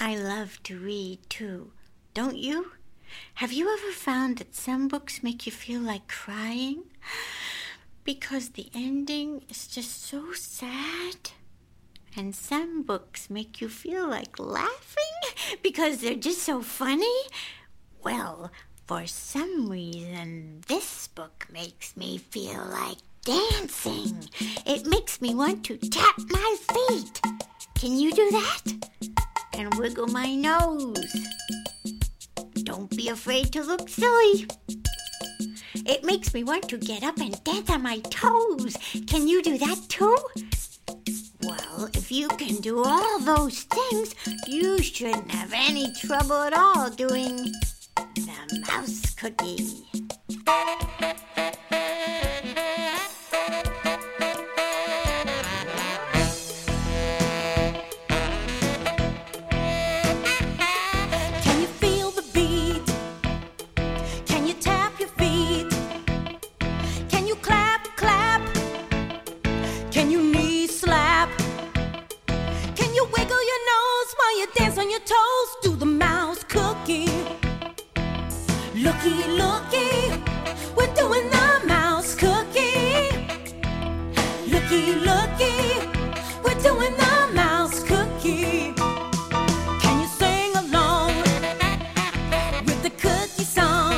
I love to read too, don't you? Have you ever found that some books make you feel like crying? Because the ending is just so sad? And some books make you feel like laughing because they're just so funny? Well, for some reason, this book makes me feel like dancing. It makes me want to tap my feet. Can you do that? Wiggle my nose. Don't be afraid to look silly. It makes me want to get up and dance on my toes. Can you do that too? Well, if you can do all those things, you shouldn't have any trouble at all doing the mouse cookie. Your? Do the mouse cookie. Looky, looky, we're doing the mouse cookie. Looky, looky, we're doing the mouse cookie. Can you sing along with the cookie song?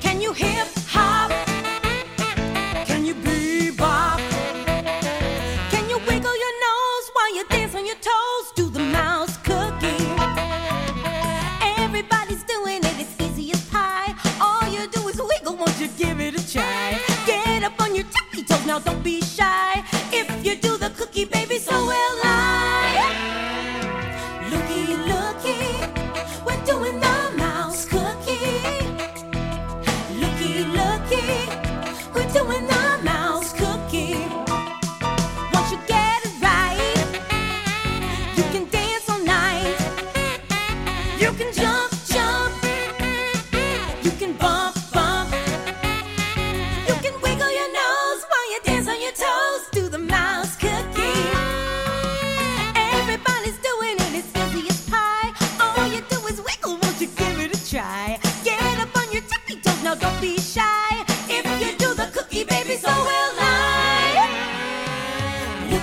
Can you hip hop? Can you bebop? Can you wiggle your nose while you dance on your toes? Do won't you give it a try? Get up on your tippy toes, now don't be shy. If you do the cookie, baby,